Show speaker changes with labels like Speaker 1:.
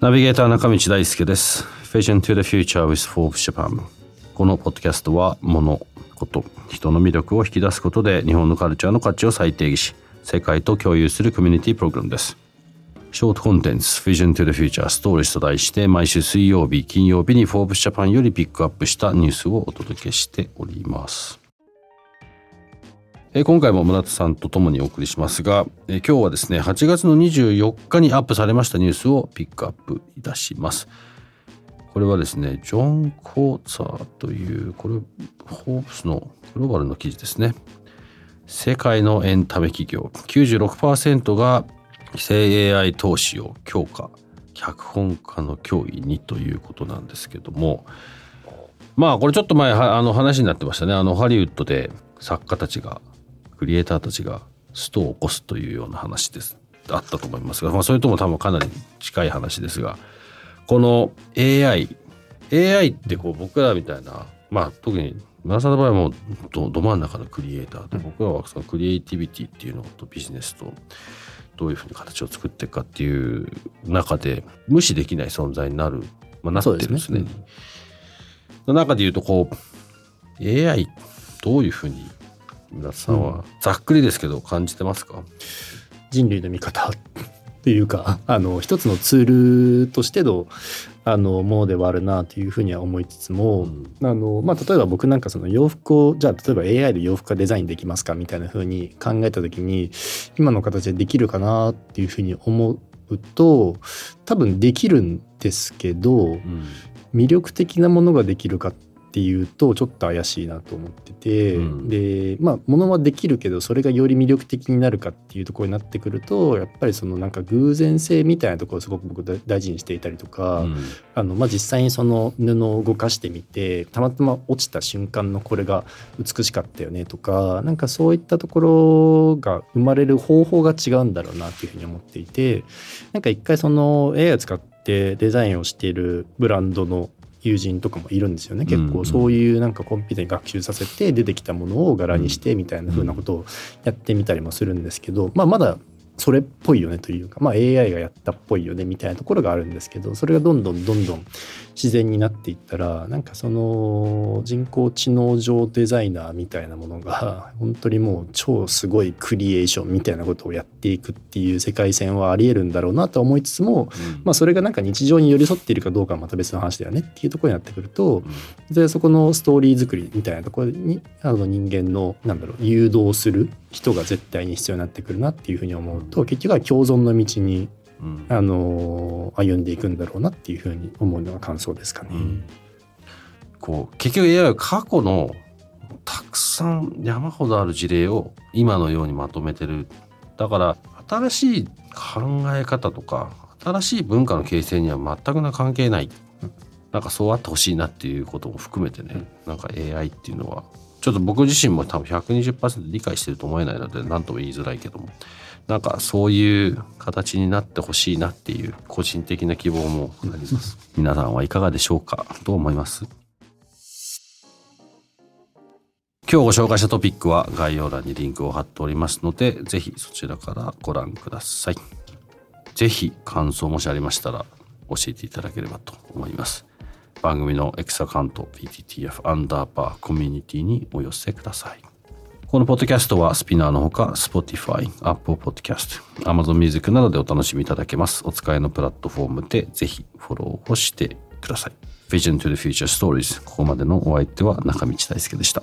Speaker 1: ナビゲーター中道大輔です。Vision to the Future with Forbes Japan このポッドキャストは物こと人の魅力を引き出すことで日本のカルチャーの価値を再定義し世界と共有するコミュニティプログラムです。ショートコンテンツ Vision to the Future Stories と題して毎週水曜日金曜日に Forbes Japan よりピックアップしたニュースをお届けしております。え今回も村田さんと共にお送りしますがえ今日はですね8月の24日にアップされましたニュースをピックアップいたします。これはですねジョン・コーツァーというこれホープスのグローバルの記事ですね。世界のエンタメ企業。96%が規制 AI 投資を強化脚本家の脅威にということなんですけども。まあこれちょっと前あの話になってましたね。あのハリウッドで作家たちがクリエイターたちがストを起こすというような話です。あったと思いますが、まあ、それとも多分かなり近い話ですがこの AI AI ってこう僕らみたいなまあ特に村さんの場合はもうどど真ん中のクリエイターで僕らはそのクリエイティビティっていうのとビジネスとどういうふうに形を作っていくかっていう中で無視できない存在になる、まあ、なってるんですね。その中で言うとこう AI どういうふうに村さんはざっくりですけど感じてますか、
Speaker 2: 人類の見方。っていうかあの一つのツールとしてのあのものではあるなというふうには思いつつも、うん、あのまあ、例えば僕なんかその洋服をじゃあ例えば AI で洋服がデザインできますかみたいなふうに考えた時に今の形でできるかなっていうふうに思うと多分できるんですけど、うん、魅力的なものができるかっっていうとちょっと怪しいなと思ってて、うん、でまあものはできるけどそれがより魅力的になるかっていうところになってくるとやっぱりそのなんか偶然性みたいなところをすごく僕大事にしていたりとか、うん、あのまあ、実際にその布を動かしてみてたまたま落ちた瞬間のこれが美しかったよねとかなんかそういったところが生まれる方法が違うんだろうなっていうふうに思っていてなんか一回その AI を使ってデザインをしているブランドの友人とかもいるんですよね。結構そういうなんかコンピューターに学習させて出てきたものを柄にしてみたいな風なことをやってみたりもするんですけど、まあ、まだそれっぽいよねというか、まあ、AI がやったっぽいよねみたいなところがあるんですけどそれがどんどんどんどん自然になっていったらなんかその人工知能上デザイナーみたいなものが本当にもう超すごいクリエーションみたいなことをやっていくっていう世界線はありえるんだろうなと思いつつも、うん、まあそれがなんか日常に寄り添っているかどうかはまた別の話だよねっていうところになってくると、うん、でそこのストーリー作りみたいなところにあの人間のなんだろう誘導する人が絶対に必要になってくるなっていうふうに思うと結局は共存の道にうん、あの歩んでいくんだろうなっていうふうに思うのが感想ですかね。うん、
Speaker 1: こう結局 AI は過去のたくさん山ほどある事例を今のようにまとめてる。だから新しい考え方とか新しい文化の形成には全くな関係ないなんかそうあってほしいなっていうことも含めてね、なんか AI っていうのはちょっと僕自身も多分120%理解してると思えないので何とも言いづらいけどもなんかそういう形になってほしいなっていう個人的な希望もあります。皆さんはいかがでしょうかと思います今日ご紹介したトピックは概要欄にリンクを貼っておりますので、ぜひそちらからご覧ください。ぜひ感想もしありましたら教えていただければと思います。番組の X アカウント PTTF アンダーバーコミュニティにお寄せください。このポッドキャストはスピナーのほか Spotify、Apple Podcast、Amazon Music などでお楽しみいただけます。お使いのプラットフォームでぜひフォローをしてください。Vision to the Future Stories ここまでのお相手は中道大輔でした。